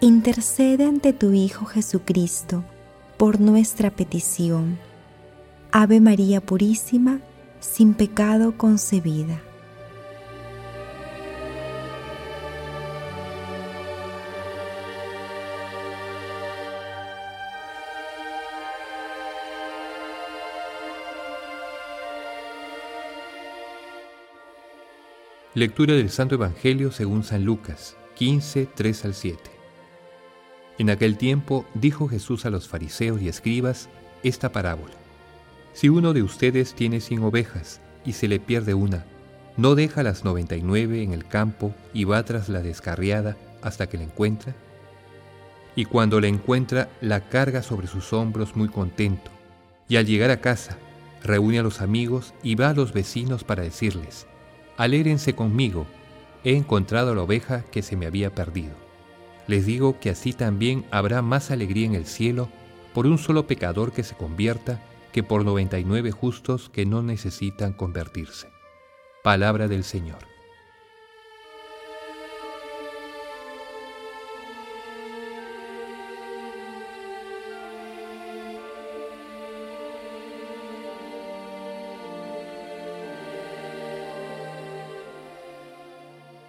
intercede ante tu Hijo Jesucristo por nuestra petición. Ave María Purísima, sin pecado concebida. Lectura del Santo Evangelio según San Lucas 15, 3 al 7. En aquel tiempo dijo Jesús a los fariseos y escribas esta parábola. Si uno de ustedes tiene cien ovejas y se le pierde una, ¿no deja las noventa y nueve en el campo y va tras la descarriada hasta que la encuentra? Y cuando la encuentra, la carga sobre sus hombros muy contento, y al llegar a casa, reúne a los amigos y va a los vecinos para decirles, Alégrense conmigo, he encontrado la oveja que se me había perdido. Les digo que así también habrá más alegría en el cielo por un solo pecador que se convierta que por 99 justos que no necesitan convertirse. Palabra del Señor.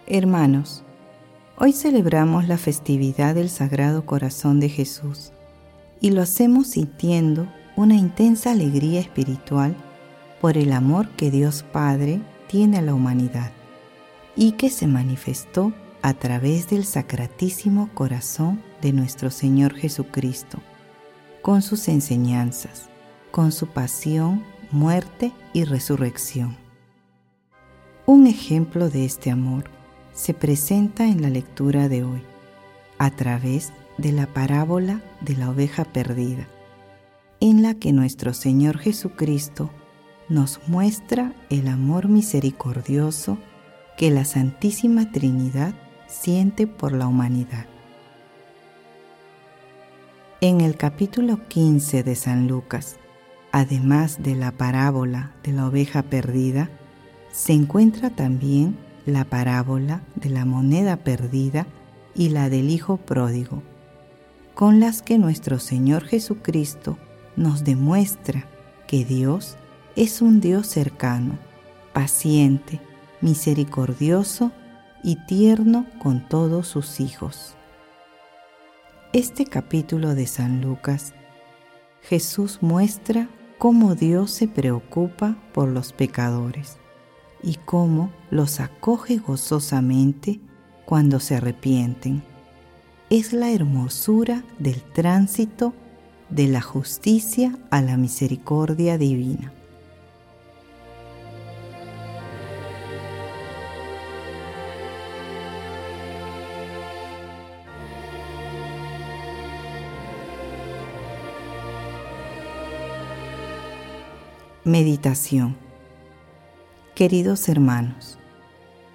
Hermanos, Hoy celebramos la festividad del Sagrado Corazón de Jesús y lo hacemos sintiendo una intensa alegría espiritual por el amor que Dios Padre tiene a la humanidad y que se manifestó a través del Sacratísimo Corazón de nuestro Señor Jesucristo, con sus enseñanzas, con su pasión, muerte y resurrección. Un ejemplo de este amor se presenta en la lectura de hoy a través de la parábola de la oveja perdida, en la que nuestro Señor Jesucristo nos muestra el amor misericordioso que la Santísima Trinidad siente por la humanidad. En el capítulo 15 de San Lucas, además de la parábola de la oveja perdida, se encuentra también la parábola de la moneda perdida y la del Hijo pródigo, con las que nuestro Señor Jesucristo nos demuestra que Dios es un Dios cercano, paciente, misericordioso y tierno con todos sus hijos. Este capítulo de San Lucas, Jesús muestra cómo Dios se preocupa por los pecadores y cómo los acoge gozosamente cuando se arrepienten. Es la hermosura del tránsito de la justicia a la misericordia divina. Meditación Queridos hermanos,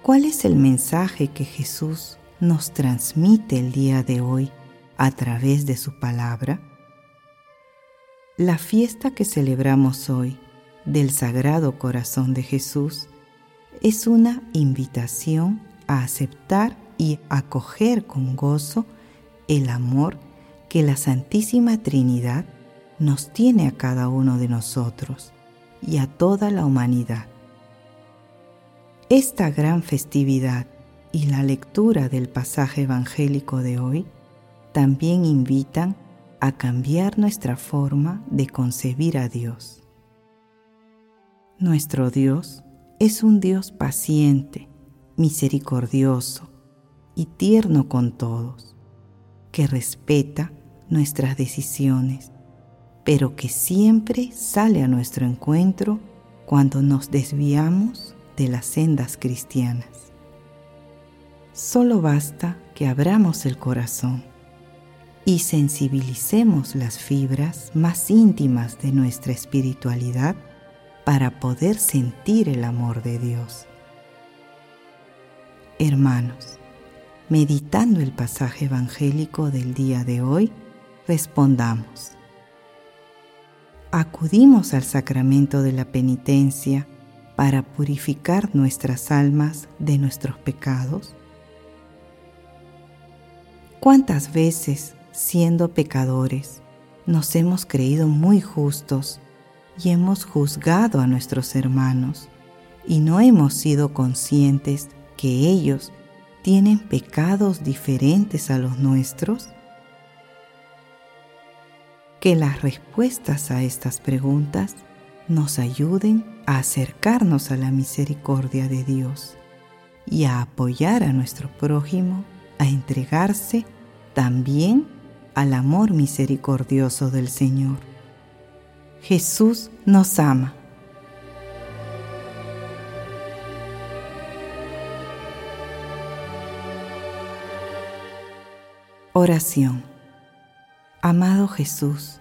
¿cuál es el mensaje que Jesús nos transmite el día de hoy a través de su palabra? La fiesta que celebramos hoy del Sagrado Corazón de Jesús es una invitación a aceptar y acoger con gozo el amor que la Santísima Trinidad nos tiene a cada uno de nosotros y a toda la humanidad. Esta gran festividad y la lectura del pasaje evangélico de hoy también invitan a cambiar nuestra forma de concebir a Dios. Nuestro Dios es un Dios paciente, misericordioso y tierno con todos, que respeta nuestras decisiones, pero que siempre sale a nuestro encuentro cuando nos desviamos de las sendas cristianas. Solo basta que abramos el corazón, y sensibilicemos las fibras más íntimas de nuestra espiritualidad para poder sentir el amor de Dios. Hermanos, meditando el pasaje evangélico del día de hoy, respondamos. Acudimos al sacramento de la penitencia para purificar nuestras almas de nuestros pecados. ¿Cuántas veces, siendo pecadores, nos hemos creído muy justos y hemos juzgado a nuestros hermanos y no hemos sido conscientes que ellos tienen pecados diferentes a los nuestros? Que las respuestas a estas preguntas nos ayuden a acercarnos a la misericordia de Dios y a apoyar a nuestro prójimo a entregarse también al amor misericordioso del Señor. Jesús nos ama. Oración. Amado Jesús,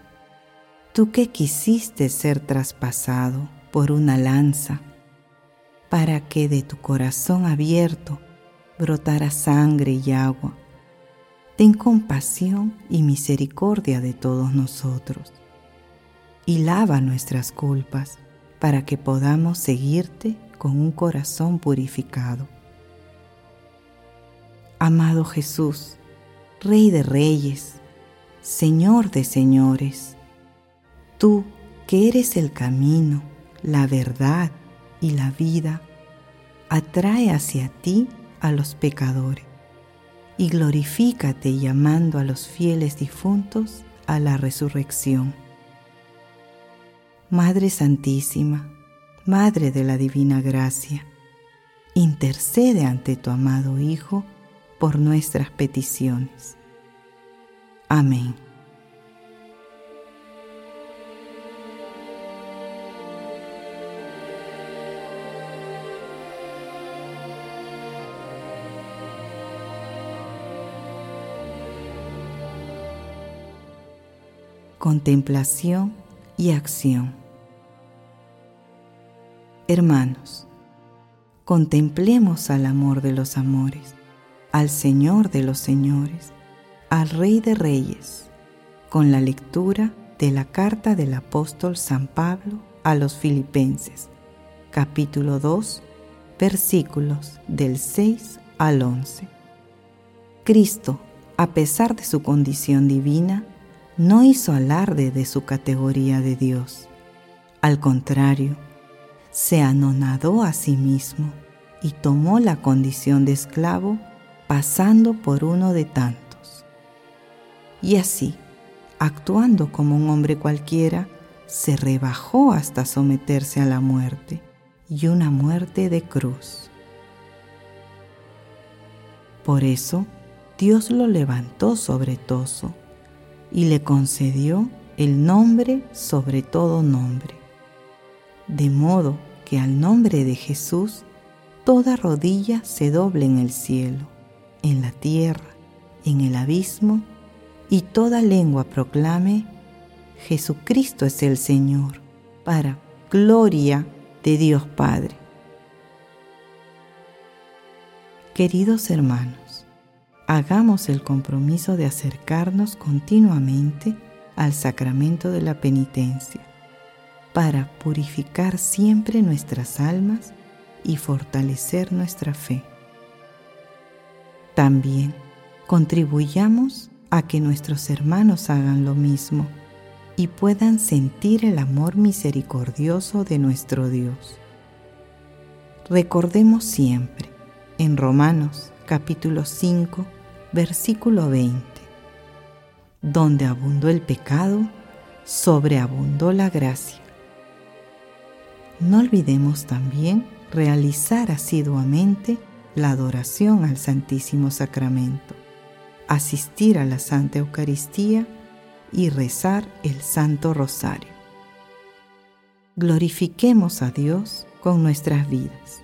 tú que quisiste ser traspasado por una lanza, para que de tu corazón abierto brotara sangre y agua, ten compasión y misericordia de todos nosotros y lava nuestras culpas para que podamos seguirte con un corazón purificado. Amado Jesús, Rey de Reyes, Señor de Señores, tú que eres el camino, la verdad y la vida, atrae hacia ti a los pecadores y glorifícate llamando a los fieles difuntos a la resurrección. Madre Santísima, Madre de la Divina Gracia, intercede ante tu amado Hijo por nuestras peticiones. Amén. Contemplación y acción. Hermanos, contemplemos al amor de los amores, al Señor de los señores, al Rey de Reyes, con la lectura de la carta del apóstol San Pablo a los Filipenses, capítulo 2, versículos del 6 al 11. Cristo, a pesar de su condición divina, no hizo alarde de su categoría de Dios. Al contrario, se anonadó a sí mismo y tomó la condición de esclavo pasando por uno de tantos. Y así, actuando como un hombre cualquiera, se rebajó hasta someterse a la muerte y una muerte de cruz. Por eso, Dios lo levantó sobre Toso y le concedió el nombre sobre todo nombre de modo que al nombre de Jesús toda rodilla se doble en el cielo, en la tierra, en el abismo, y toda lengua proclame, Jesucristo es el Señor, para gloria de Dios Padre. Queridos hermanos, hagamos el compromiso de acercarnos continuamente al sacramento de la penitencia para purificar siempre nuestras almas y fortalecer nuestra fe. También contribuyamos a que nuestros hermanos hagan lo mismo y puedan sentir el amor misericordioso de nuestro Dios. Recordemos siempre en Romanos capítulo 5 versículo 20, donde abundó el pecado, sobreabundó la gracia no olvidemos también realizar asiduamente la adoración al Santísimo Sacramento, asistir a la Santa Eucaristía y rezar el Santo Rosario. Glorifiquemos a Dios con nuestras vidas.